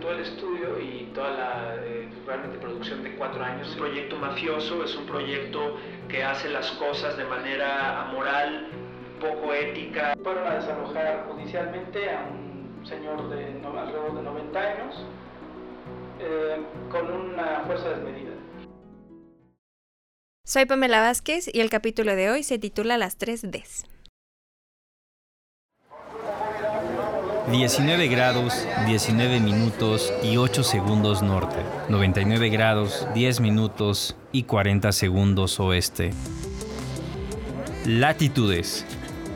todo el estudio y toda la eh, realmente producción de cuatro años. Es un proyecto mafioso, es un proyecto que hace las cosas de manera amoral, poco ética. Fueron a desalojar judicialmente a un señor de alrededor de 90 años eh, con una fuerza desmedida. Soy Pamela Vázquez y el capítulo de hoy se titula Las tres Ds. 19 grados, 19 minutos y 8 segundos norte, 99 grados, 10 minutos y 40 segundos oeste. Latitudes,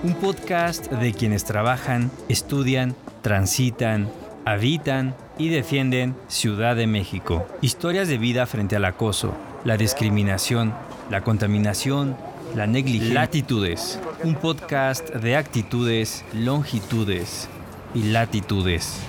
un podcast de quienes trabajan, estudian, transitan, habitan y defienden Ciudad de México. Historias de vida frente al acoso, la discriminación, la contaminación, la negligencia. Latitudes, un podcast de actitudes, longitudes y latitudes.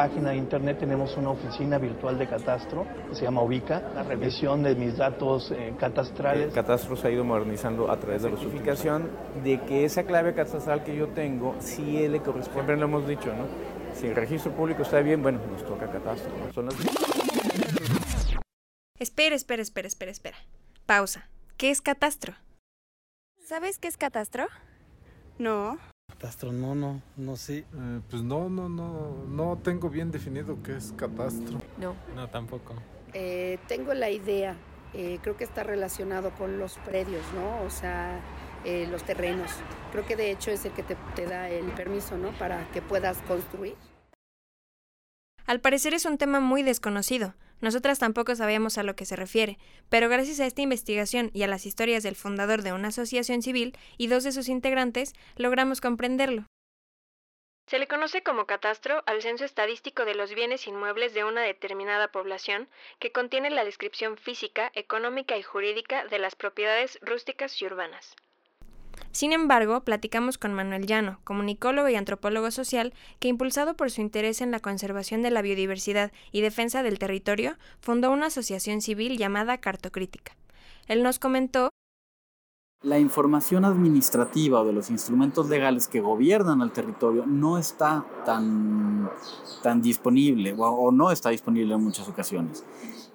Página de internet tenemos una oficina virtual de catastro que se llama Ubica, la revisión de mis datos eh, catastrales. El catastro se ha ido modernizando a través de la certificación de que esa clave catastral que yo tengo, si le corresponde, siempre lo hemos dicho, ¿no? Si el registro público está bien, bueno, nos toca catastro. Espera, espera, espera, espera, espera. Pausa. ¿Qué es catastro? ¿Sabes qué es catastro? No. Catastro, no, no, no sé. Eh, pues no, no, no, no tengo bien definido qué es catastro. No. No, tampoco. Eh, tengo la idea, eh, creo que está relacionado con los predios, ¿no? O sea, los terrenos. Creo que de hecho es el que te, te da el permiso, ¿no? Para que puedas construir. Al parecer es un tema muy desconocido. Nosotras tampoco sabíamos a lo que se refiere, pero gracias a esta investigación y a las historias del fundador de una asociación civil y dos de sus integrantes, logramos comprenderlo. Se le conoce como catastro al censo estadístico de los bienes inmuebles de una determinada población que contiene la descripción física, económica y jurídica de las propiedades rústicas y urbanas. Sin embargo, platicamos con Manuel Llano, comunicólogo y antropólogo social, que impulsado por su interés en la conservación de la biodiversidad y defensa del territorio, fundó una asociación civil llamada Cartocrítica. Él nos comentó la información administrativa o de los instrumentos legales que gobiernan el territorio no está tan, tan disponible o, no está disponible en muchas ocasiones.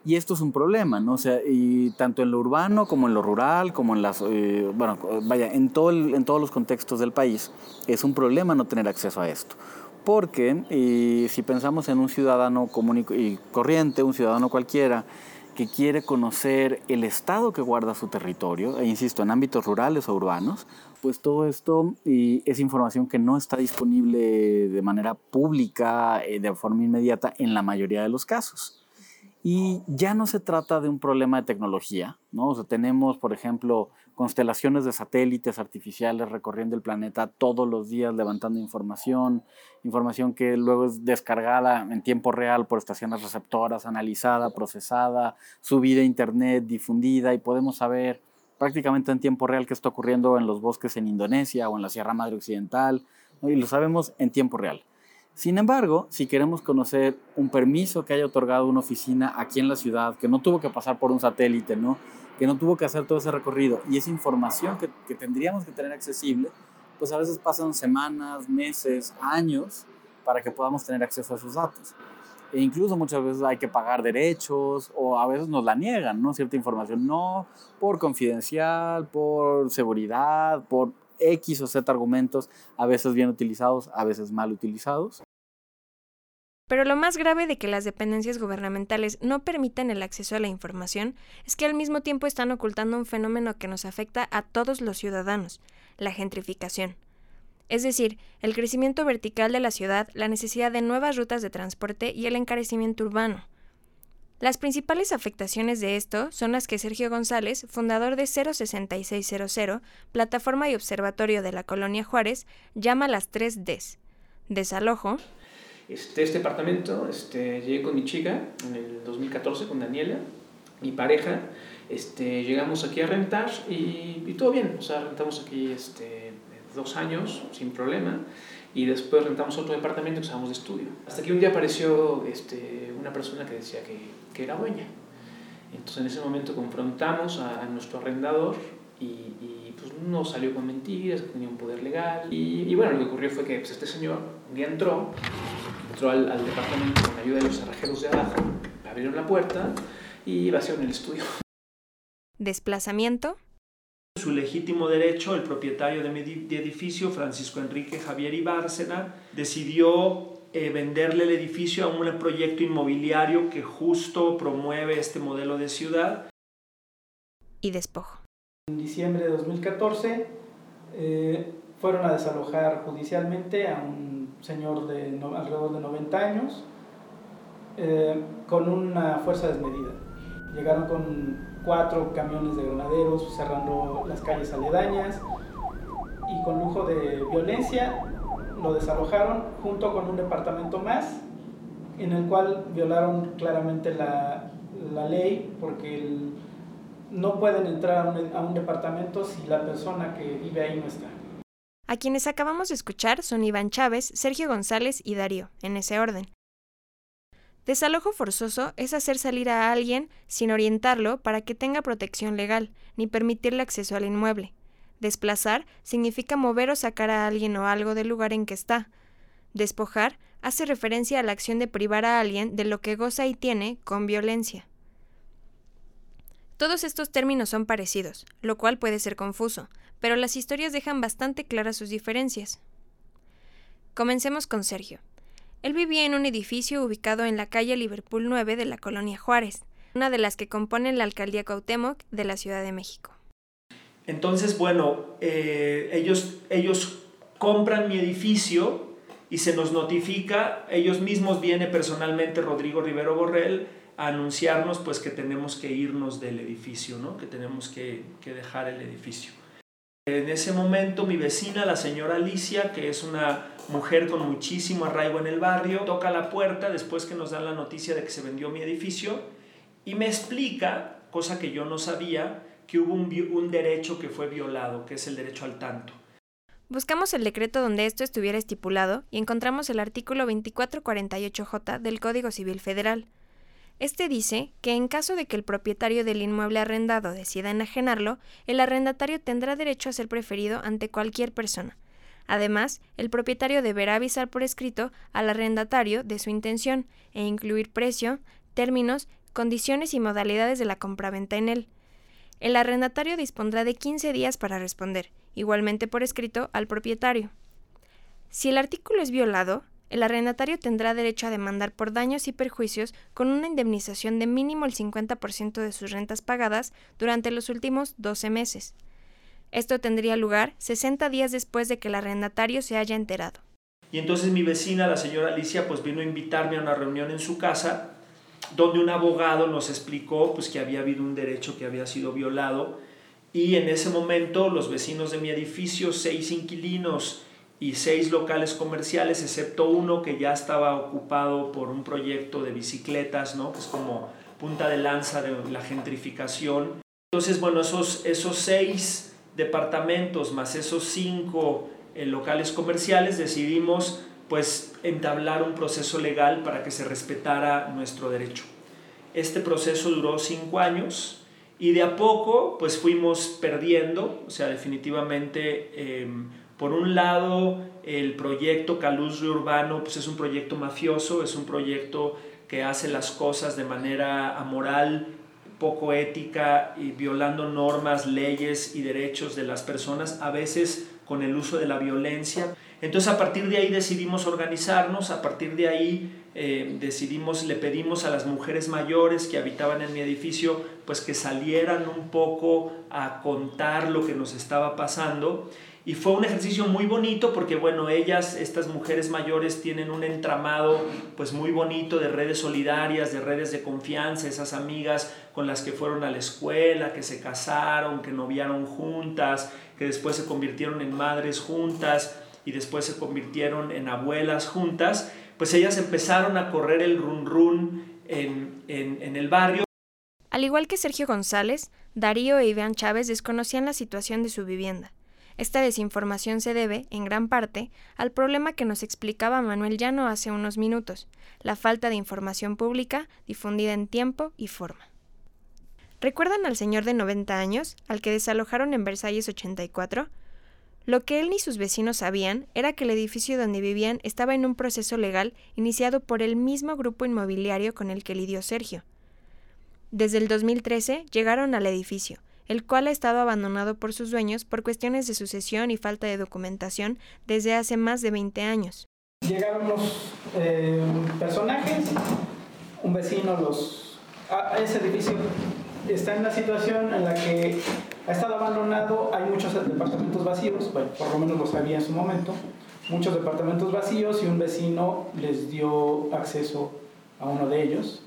Y esto es un problema, ¿no? O sea, y tanto en lo urbano como en lo rural, como en las, eh, bueno, vaya, en, todo en todos los contextos del país, es un problema no tener acceso a esto. Porque eh, si pensamos en un ciudadano común y corriente, un ciudadano cualquiera, que quiere conocer el estado que guarda su territorio, e insisto, en ámbitos rurales o urbanos, pues todo esto es información que no está disponible de manera pública, eh, de forma inmediata, en la mayoría de los casos. Y ya no se trata de un problema de tecnología, ¿no? O sea, tenemos, por ejemplo, constelaciones de satélites artificiales recorriendo el planeta todos los días levantando información, información que luego es descargada en tiempo real por estaciones receptoras, analizada, procesada, subida a internet, difundida y podemos saber prácticamente en tiempo real qué está ocurriendo en los bosques en Indonesia o en la Sierra Madre Occidental, y lo sabemos en tiempo real. Sin embargo, si queremos conocer un permiso que haya otorgado una oficina aquí en la ciudad, que no tuvo que pasar por un satélite, ¿no? que no tuvo que hacer todo ese recorrido, y esa información que, que tendríamos que tener accesible, pues a veces pasan semanas, meses, años para que podamos tener acceso a esos datos. E incluso muchas veces hay que pagar derechos o a veces nos la niegan, ¿no? Cierta información, no por confidencial, por seguridad, por X o Z argumentos, a veces bien utilizados, a veces mal utilizados. Pero lo más grave de que las dependencias gubernamentales no permitan el acceso a la información es que al mismo tiempo están ocultando un fenómeno que nos afecta a todos los ciudadanos, la gentrificación. Es decir, el crecimiento vertical de la ciudad, la necesidad de nuevas rutas de transporte y el encarecimiento urbano. Las principales afectaciones de esto son las que Sergio González, fundador de 06600, plataforma y observatorio de la colonia Juárez, llama las tres Ds. Desalojo. Este, este departamento este, llegué con mi chica en el 2014, con Daniela, mi pareja. Este, llegamos aquí a rentar y, y todo bien. O sea, rentamos aquí este, dos años sin problema y después rentamos otro departamento que usábamos de estudio. Hasta que un día apareció este, una persona que decía que, que, era dueña. Entonces en ese momento confrontamos a, a nuestro arrendador y, y, pues no salió con mentiras, tenía un poder legal. Y, y, bueno, lo que ocurrió fue que pues, este señor un día entró, entró al, al departamento con ayuda de los cerrajeros de abajo, abrieron la puerta y vaciaron el estudio. Desplazamiento su legítimo derecho, el propietario de mi edificio, Francisco Enrique Javier Ibárcena, decidió eh, venderle el edificio a un proyecto inmobiliario que justo promueve este modelo de ciudad. Y despojo. En diciembre de 2014 eh, fueron a desalojar judicialmente a un señor de alrededor de 90 años eh, con una fuerza desmedida. Llegaron con cuatro camiones de granaderos cerrando las calles aledañas y con lujo de violencia lo desalojaron junto con un departamento más en el cual violaron claramente la, la ley porque no pueden entrar a un departamento si la persona que vive ahí no está. A quienes acabamos de escuchar son Iván Chávez, Sergio González y Darío, en ese orden. Desalojo forzoso es hacer salir a alguien sin orientarlo para que tenga protección legal, ni permitirle acceso al inmueble. Desplazar significa mover o sacar a alguien o algo del lugar en que está. Despojar hace referencia a la acción de privar a alguien de lo que goza y tiene con violencia. Todos estos términos son parecidos, lo cual puede ser confuso, pero las historias dejan bastante claras sus diferencias. Comencemos con Sergio. Él vivía en un edificio ubicado en la calle Liverpool 9 de la colonia Juárez, una de las que componen la alcaldía Cuauhtémoc de la Ciudad de México. Entonces, bueno, eh, ellos, ellos compran mi edificio y se nos notifica, ellos mismos viene personalmente Rodrigo Rivero Borrell anunciarnos pues que tenemos que irnos del edificio, ¿no? que tenemos que, que dejar el edificio. En ese momento mi vecina, la señora Alicia, que es una mujer con muchísimo arraigo en el barrio, toca la puerta después que nos dan la noticia de que se vendió mi edificio y me explica, cosa que yo no sabía, que hubo un, un derecho que fue violado, que es el derecho al tanto. Buscamos el decreto donde esto estuviera estipulado y encontramos el artículo 2448J del Código Civil Federal. Este dice que en caso de que el propietario del inmueble arrendado decida enajenarlo, el arrendatario tendrá derecho a ser preferido ante cualquier persona. Además, el propietario deberá avisar por escrito al arrendatario de su intención e incluir precio, términos, condiciones y modalidades de la compraventa en él. El arrendatario dispondrá de 15 días para responder, igualmente por escrito, al propietario. Si el artículo es violado, el arrendatario tendrá derecho a demandar por daños y perjuicios con una indemnización de mínimo el 50% de sus rentas pagadas durante los últimos 12 meses. Esto tendría lugar 60 días después de que el arrendatario se haya enterado. Y entonces mi vecina, la señora Alicia, pues vino a invitarme a una reunión en su casa donde un abogado nos explicó pues que había habido un derecho que había sido violado y en ese momento los vecinos de mi edificio, seis inquilinos y seis locales comerciales, excepto uno que ya estaba ocupado por un proyecto de bicicletas, ¿no? que es como punta de lanza de la gentrificación. Entonces, bueno, esos, esos seis departamentos más esos cinco eh, locales comerciales decidimos pues entablar un proceso legal para que se respetara nuestro derecho. Este proceso duró cinco años y de a poco pues fuimos perdiendo, o sea, definitivamente... Eh, por un lado, el proyecto Calustre Urbano pues es un proyecto mafioso, es un proyecto que hace las cosas de manera amoral, poco ética y violando normas, leyes y derechos de las personas, a veces con el uso de la violencia. Entonces a partir de ahí decidimos organizarnos, a partir de ahí eh, decidimos, le pedimos a las mujeres mayores que habitaban en mi edificio, pues que salieran un poco a contar lo que nos estaba pasando y fue un ejercicio muy bonito porque, bueno, ellas, estas mujeres mayores, tienen un entramado pues muy bonito de redes solidarias, de redes de confianza, esas amigas con las que fueron a la escuela, que se casaron, que noviaron juntas, que después se convirtieron en madres juntas y después se convirtieron en abuelas juntas, pues ellas empezaron a correr el run run en, en, en el barrio. Al igual que Sergio González, Darío e Iván Chávez desconocían la situación de su vivienda Esta desinformación se debe, en gran parte, al problema que nos explicaba Manuel Llano hace unos minutos, la falta de información pública difundida en tiempo y forma. ¿Recuerdan al señor de 90 años, al que desalojaron en Versalles 84? Lo que él ni sus vecinos sabían era que el edificio donde vivían estaba en un proceso legal iniciado por el mismo grupo inmobiliario con el que lidió Sergio. Desde el 2013 llegaron al edificio, el cual ha estado abandonado por sus dueños por cuestiones de sucesión y falta de documentación desde hace más de 20 años. Llegaron los eh, personajes, un vecino los... Ese edificio está en una situación en la que ha estado abandonado, hay muchos departamentos vacíos, bueno, por lo menos lo sabía en su momento, muchos departamentos vacíos y un vecino les dio acceso a uno de ellos.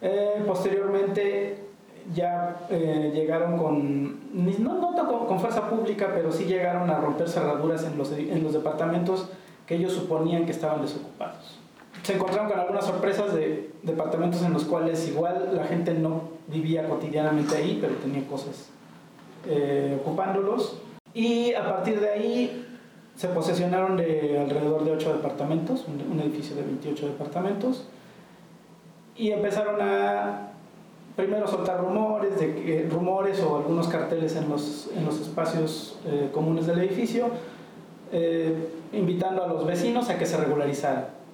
Eh, posteriormente ya eh, llegaron con, no, no con, fuerza pública, pero sí llegaron a romper cerraduras en los, en los departamentos que ellos suponían que estaban desocupados se encontraron con algunas sorpresas de departamentos en los cuales igual la gente no vivía cotidianamente ahí, pero tenía cosas eh, ocupándolos. Y a partir de ahí se posesionaron de alrededor de 8 departamentos, un, edificio de 28 departamentos, y empezaron a primero soltar rumores, de que, rumores o algunos carteles en los, en los espacios eh, comunes del edificio, eh, invitando a los vecinos a que se regularizaran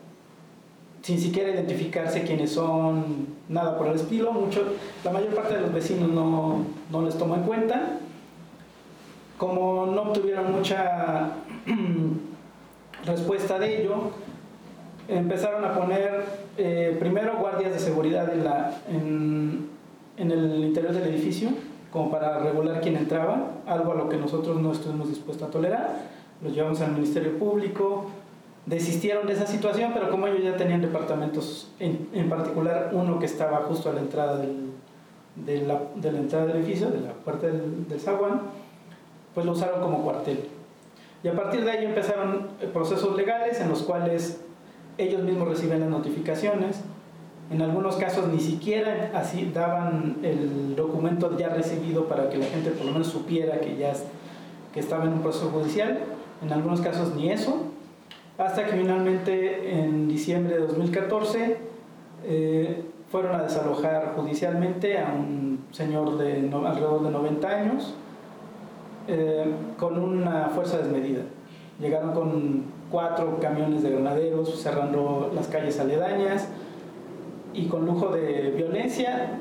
sin siquiera identificarse quiénes son, nada por el estilo. Mucho, la mayor parte de los vecinos no, no les tomó en cuenta. Como no obtuvieron mucha respuesta de ello, empezaron a poner eh, primero guardias de seguridad en, la, en el interior del edificio, como para regular quién entraba, algo a lo que nosotros no estuvimos dispuestos a tolerar. Los llevamos al Ministerio Público, desistieron de esa situación, pero como ellos ya tenían departamentos, en, en particular uno que estaba justo a la entrada del, de, la, de, la, entrada del edificio, de la puerta del, del zaguán, pues lo usaron como cuartel. Y a partir de ahí empezaron eh, procesos legales en los cuales ellos mismos reciben las notificaciones. En algunos casos ni siquiera así daban el documento ya recibido para que la gente por lo menos supiera que ya que estaba en un proceso judicial. En algunos casos ni eso hasta que finalmente en diciembre de 2014 eh, fueron a desalojar judicialmente a un señor de alrededor de 90 años eh, con una fuerza desmedida. Llegaron con cuatro camiones de granaderos cerrando las calles aledañas y con lujo de violencia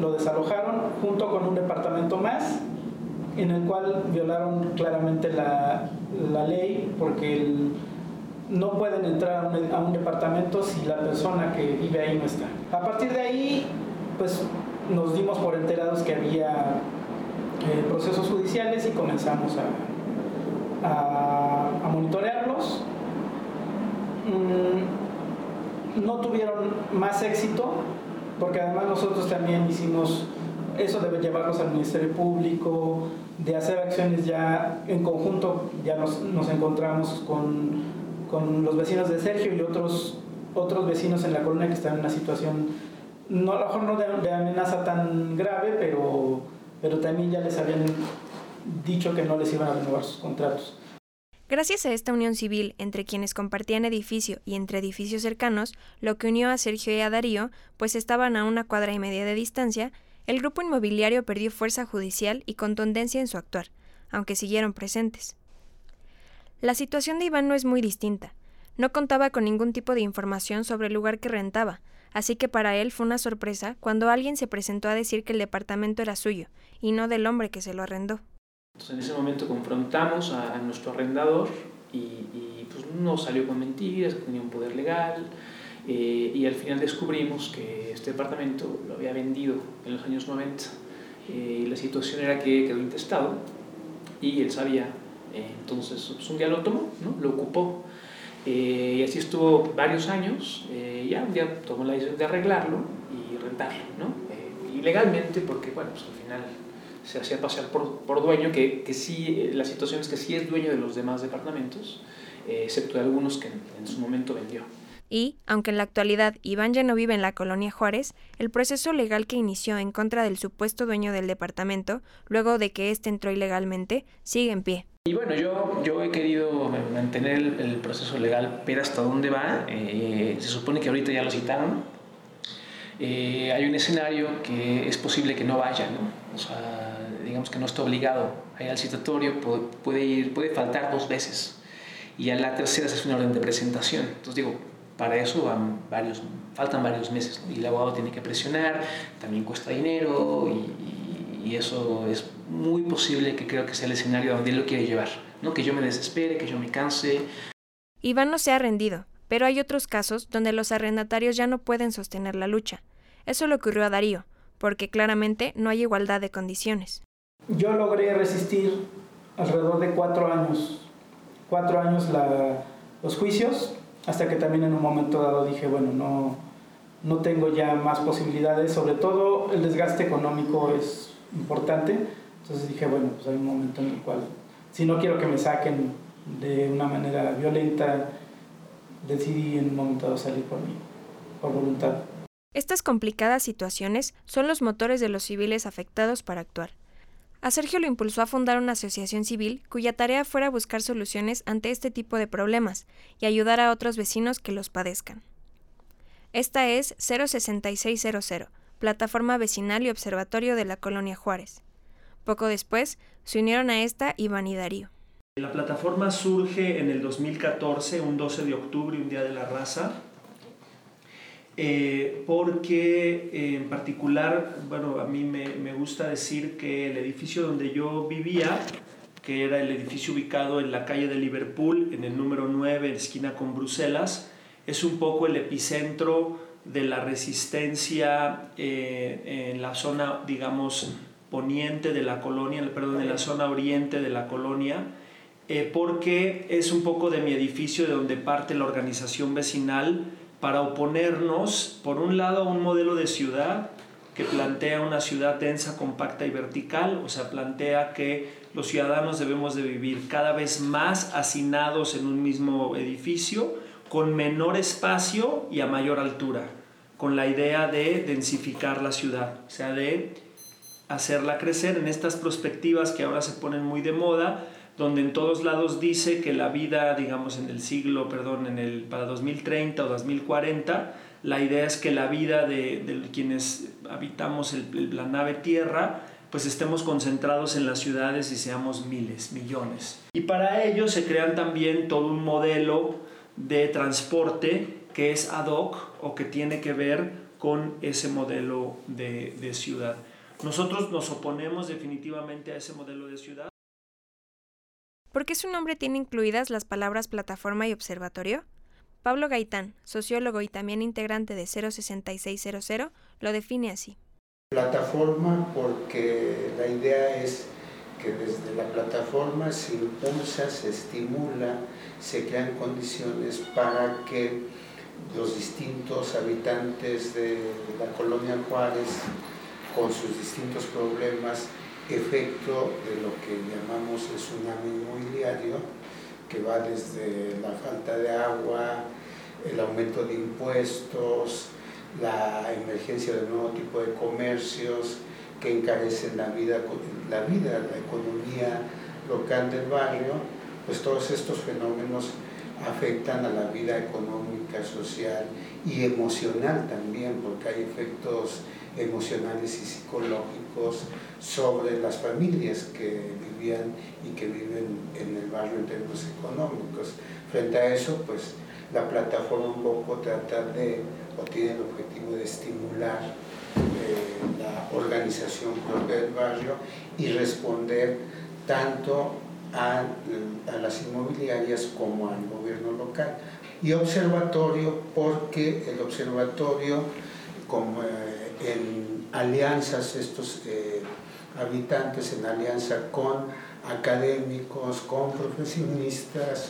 lo desalojaron junto con un departamento más en el cual violaron claramente la, la ley porque no pueden entrar a un, departamento si la persona que vive ahí no está. A partir de ahí, pues nos dimos por enterados que había eh, procesos judiciales y comenzamos a, a, monitorearlos. Mm, no tuvieron más éxito, porque además nosotros también hicimos, eso debe llevarnos al Ministerio Público, de hacer acciones ya en conjunto, ya nos, nos encontramos con con los vecinos de Sergio y otros, otros vecinos en la colonia que están en una situación, no, a lo mejor no de, amenaza tan grave, pero, pero también ya les habían dicho que no les iban a renovar sus contratos. Gracias a esta unión civil entre quienes compartían edificio y entre edificios cercanos, lo que unió a Sergio y a Darío, pues estaban a una cuadra y media de distancia, el grupo inmobiliario perdió fuerza judicial y contundencia en su actuar, aunque siguieron presentes. La situación de Iván no es muy distinta. No contaba con ningún tipo de información sobre el lugar que rentaba, así que para él fue una sorpresa cuando alguien se presentó a decir que el departamento era suyo, y no del hombre que se lo arrendó. Entonces en ese momento confrontamos a, nuestro arrendador y, pues no salió con mentiras, tenía un poder legal, eh, y al final descubrimos que este departamento lo había vendido en los años 90 eh, y la situación era que quedó intestado y él sabía entonces, pues, un día lo tomó, ¿no? lo ocupó. Eh, y así estuvo varios años. Eh, ya un día tomó la decisión de arreglarlo y rentarlo. ¿no? Eh, y legalmente, porque bueno, pues al final se hacía pasar por, por dueño, que, que sí, la situación es que sí es dueño de los demás departamentos, excepto de algunos que en, su momento vendió. Y, aunque en la actualidad Iván ya no vive en la colonia Juárez, el proceso legal que inició en contra del supuesto dueño del departamento, luego de que éste entró ilegalmente, sigue en pie. Y bueno, yo, yo he querido mantener el, proceso legal, pero hasta dónde va. Eh, se supone que ahorita ya lo citaron. Eh, hay un escenario que es posible que no vaya, ¿no? O sea, digamos que no está obligado a ir al citatorio, puede, ir, puede faltar dos veces. Y a la tercera se hace una orden de presentación. Entonces digo, para eso van varios, faltan varios meses y el abogado tiene que presionar, también cuesta dinero y, y, eso es muy posible que creo que sea el escenario donde él lo quiere llevar, ¿no? que yo me desespere, que yo me canse. Iván no se ha rendido, pero hay otros casos donde los arrendatarios ya no pueden sostener la lucha. Eso le ocurrió a Darío, porque claramente no hay igualdad de condiciones. Yo logré resistir alrededor de cuatro años, cuatro años la, los juicios hasta que también en un momento dado dije, bueno, no, no tengo ya más posibilidades, sobre todo el desgaste económico es importante, entonces dije, bueno, pues hay un momento en el cual, si no quiero que me saquen de una manera violenta, decidí en un momento dado salir por mí, por voluntad. Estas complicadas situaciones son los motores de los civiles afectados para actuar. A Sergio lo impulsó a fundar una asociación civil cuya tarea fuera buscar soluciones ante este tipo de problemas y ayudar a otros vecinos que los padezcan. Esta es 06600, plataforma vecinal y observatorio de la colonia Juárez. Poco después, se unieron a esta Iván y Darío. La plataforma surge en el 2014, un 12 de octubre, un día de la raza, eh, porque eh, en particular, bueno, a mí me, me, gusta decir que el edificio donde yo vivía, que era el edificio ubicado en la calle de Liverpool, en el número 9, en esquina con Bruselas, es un poco el epicentro de la resistencia eh, en la zona, digamos, poniente de la colonia, perdón, en la zona oriente de la colonia, porque es un poco de mi edificio de donde parte la organización vecinal, para oponernos, por un lado, a un modelo de ciudad que plantea una ciudad densa, compacta y vertical, o sea, plantea que los ciudadanos debemos de vivir cada vez más hacinados en un mismo edificio, con menor espacio y a mayor altura, con la idea de densificar la ciudad, o sea, de hacerla crecer en estas perspectivas que ahora se ponen muy de moda, donde en todos lados dice que la vida, digamos, en el siglo, perdón, en el, para 2030 o 2040, la idea es que la vida de, de quienes habitamos la nave Tierra, pues estemos concentrados en las ciudades y seamos miles, millones. Y para ello se crean también todo un modelo de transporte que es ad hoc o que tiene que ver con ese modelo de, de ciudad. Nosotros nos oponemos definitivamente a ese modelo de ciudad. ¿Por qué su nombre tiene incluidas las palabras plataforma y observatorio? Pablo Gaitán, sociólogo y también integrante de 06600, lo define así. Plataforma porque la idea es que desde la plataforma se impulsa, se estimula, se crean condiciones para que los distintos habitantes de la colonia Juárez, con sus distintos problemas, efecto de lo que llamamos el tsunami inmobiliario, que va desde la falta de agua, el aumento de impuestos, la emergencia de nuevo tipo de comercios que encarecen la vida, la vida, la economía local del barrio, pues todos estos fenómenos afectan a la vida económica, social y emocional también, porque hay efectos emocionales y psicológicos sobre las familias que vivían y que viven en el barrio en términos económicos. Frente a eso, pues la plataforma un poco trata de, o tiene el objetivo de estimular eh, la organización propia del barrio y responder tanto a, las inmobiliarias como al gobierno local. Y observatorio porque el observatorio, como eh, en alianzas estos eh, habitantes en alianza con académicos, con profesionistas,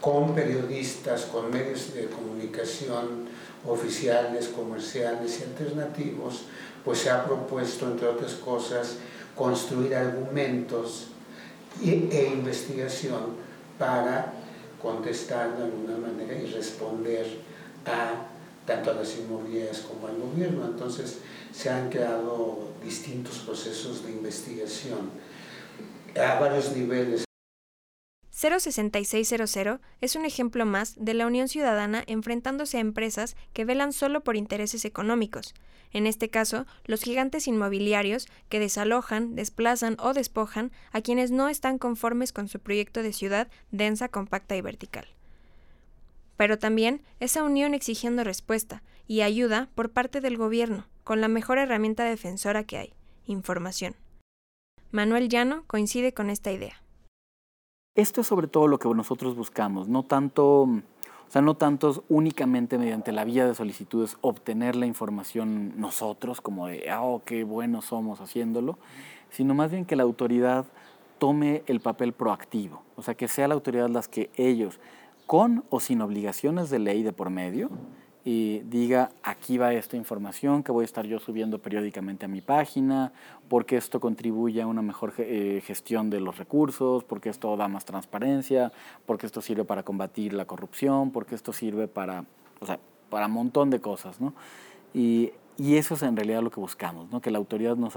con periodistas, con medios de comunicación oficiales, comerciales y alternativos, pues se ha propuesto, entre otras cosas, construir argumentos e investigación para contestar de alguna manera y responder a tanto a las inmobiliarias como al gobierno. Entonces se han creado distintos procesos de investigación a varios niveles. 06600 es un ejemplo más de la Unión Ciudadana enfrentándose a empresas que velan solo por intereses económicos, en este caso, los gigantes inmobiliarios que desalojan, desplazan o despojan a quienes no están conformes con su proyecto de ciudad densa, compacta y vertical. Pero también esa unión exigiendo respuesta y ayuda por parte del gobierno, con la mejor herramienta defensora que hay, información. Manuel Llano coincide con esta idea. Esto es sobre todo lo que nosotros buscamos, no tanto, o sea, no únicamente mediante la vía de solicitudes obtener la información nosotros, como de, ah, oh, qué buenos somos haciéndolo, sino más bien que la autoridad tome el papel proactivo, o sea, que sea la autoridad las que ellos, con o sin obligaciones de ley de por medio, y diga, aquí va esta información que voy a estar yo subiendo periódicamente a mi página, porque esto contribuye a una mejor eh, gestión de los recursos, porque esto da más transparencia, porque esto sirve para combatir la corrupción, porque esto sirve para, o sea, para un montón de cosas, ¿no? Y, y eso es en realidad lo que buscamos, ¿no? que la autoridad nos,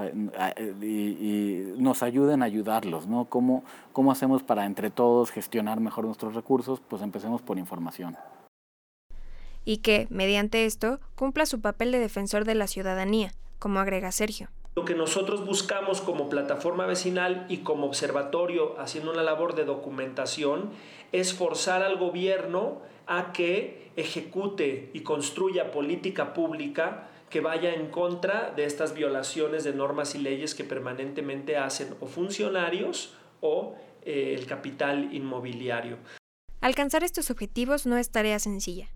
y, nos ayude en ayudarlos. ¿no? ¿Cómo, ¿Cómo hacemos para entre todos gestionar mejor nuestros recursos? Pues empecemos por información y que, mediante esto, cumpla su papel de defensor de la ciudadanía, como agrega Sergio. Lo que nosotros buscamos como plataforma vecinal y como observatorio haciendo una labor de documentación es forzar al gobierno a que ejecute y construya política pública que vaya en contra de estas violaciones de normas y leyes que permanentemente hacen o funcionarios o eh, el capital inmobiliario. Alcanzar estos objetivos no es tarea sencilla.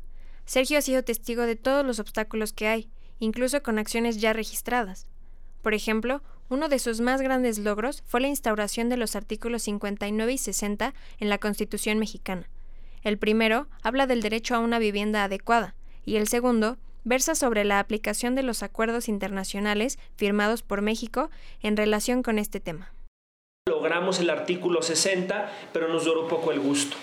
Sergio ha sido testigo de todos los obstáculos que hay, incluso con acciones ya registradas. Por ejemplo, uno de sus más grandes logros fue la instauración de los artículos 59 y 60 en la Constitución mexicana. El primero habla del derecho a una vivienda adecuada y el segundo versa sobre la aplicación de los acuerdos internacionales firmados por México en relación con este tema. Logramos el artículo 60, pero nos duró poco el gusto.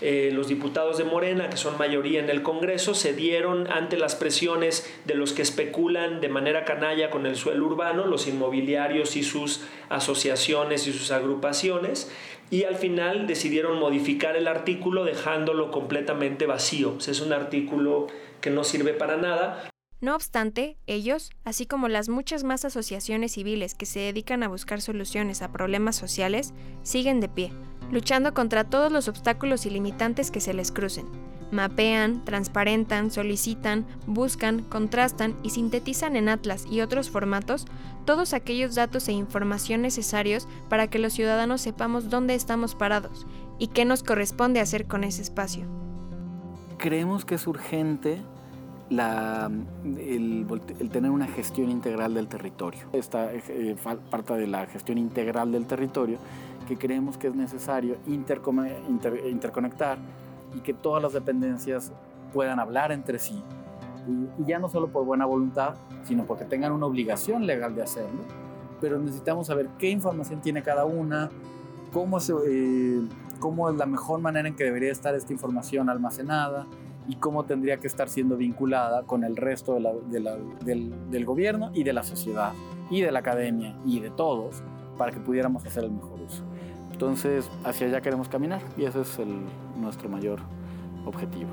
Eh, los diputados de Morena, que son mayoría en el Congreso, se dieron ante las presiones de los que especulan de manera canalla con el suelo urbano, los inmobiliarios y sus asociaciones y sus agrupaciones, y al final decidieron modificar el artículo dejándolo completamente vacío. es un artículo que no sirve para nada. No obstante, ellos, así como las muchas más asociaciones civiles que se dedican a buscar soluciones a problemas sociales, siguen de pie, luchando contra todos los obstáculos y limitantes que se les crucen. Mapean, transparentan, solicitan, buscan, contrastan y sintetizan en Atlas y otros formatos todos aquellos datos e información necesarios para que los ciudadanos sepamos dónde estamos parados y qué nos corresponde hacer con ese espacio. Creemos que es urgente el, tener una gestión integral del territorio. Esta eh, parte de la gestión integral del territorio que creemos que es necesario interconectar y que todas las dependencias puedan hablar entre sí. Y, ya no solo por buena voluntad, sino porque tengan una obligación legal de hacerlo, pero necesitamos saber qué información tiene cada una, cómo, eh, cómo es la mejor manera en que debería estar esta información almacenada y cómo tendría que estar siendo vinculada con el resto del, gobierno y de la sociedad y de la academia y de todos para que pudiéramos hacer el mejor uso. Entonces, hacia allá queremos caminar y ese es nuestro mayor objetivo.